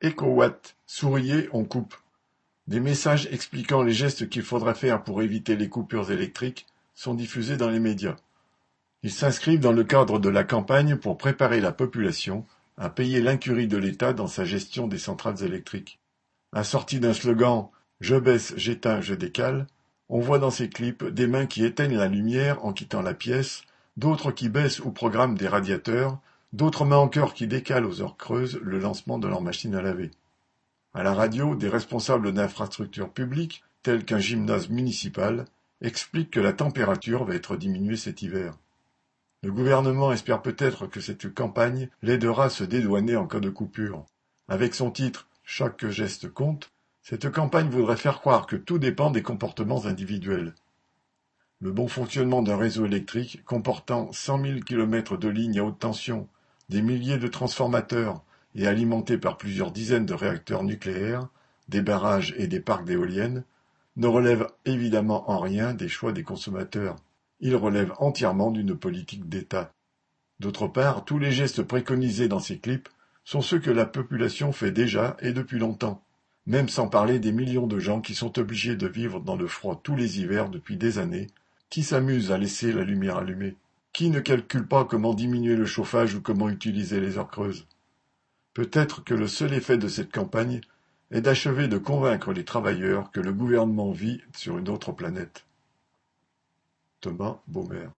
EcoWatt, souriez, on coupe. Des messages expliquant les gestes qu'il faudra faire pour éviter les coupures électriques sont diffusés dans les médias. Ils s'inscrivent dans le cadre de la campagne pour préparer la population à payer l'incurie de l'État dans sa gestion des centrales électriques. Assorti d'un slogan Je baisse, j'éteins, je décale, on voit dans ces clips des mains qui éteignent la lumière en quittant la pièce, d'autres qui baissent ou programment des radiateurs, d'autres encore qui décalent aux heures creuses le lancement de leur machine à laver. À la radio, des responsables d'infrastructures publiques, tels qu'un gymnase municipal, expliquent que la température va être diminuée cet hiver. Le gouvernement espère peut-être que cette campagne l'aidera à se dédouaner en cas de coupure. Avec son titre Chaque geste compte, cette campagne voudrait faire croire que tout dépend des comportements individuels. Le bon fonctionnement d'un réseau électrique comportant cent mille kilomètres de lignes à haute tension, des milliers de transformateurs et alimenté par plusieurs dizaines de réacteurs nucléaires, des barrages et des parcs d'éoliennes, ne relève évidemment en rien des choix des consommateurs. Il relève entièrement d'une politique d'État. D'autre part, tous les gestes préconisés dans ces clips sont ceux que la population fait déjà et depuis longtemps même sans parler des millions de gens qui sont obligés de vivre dans le froid tous les hivers depuis des années, qui s'amusent à laisser la lumière allumée, qui ne calculent pas comment diminuer le chauffage ou comment utiliser les heures creuses? Peut-être que le seul effet de cette campagne est d'achever de convaincre les travailleurs que le gouvernement vit sur une autre planète. Thomas Baumer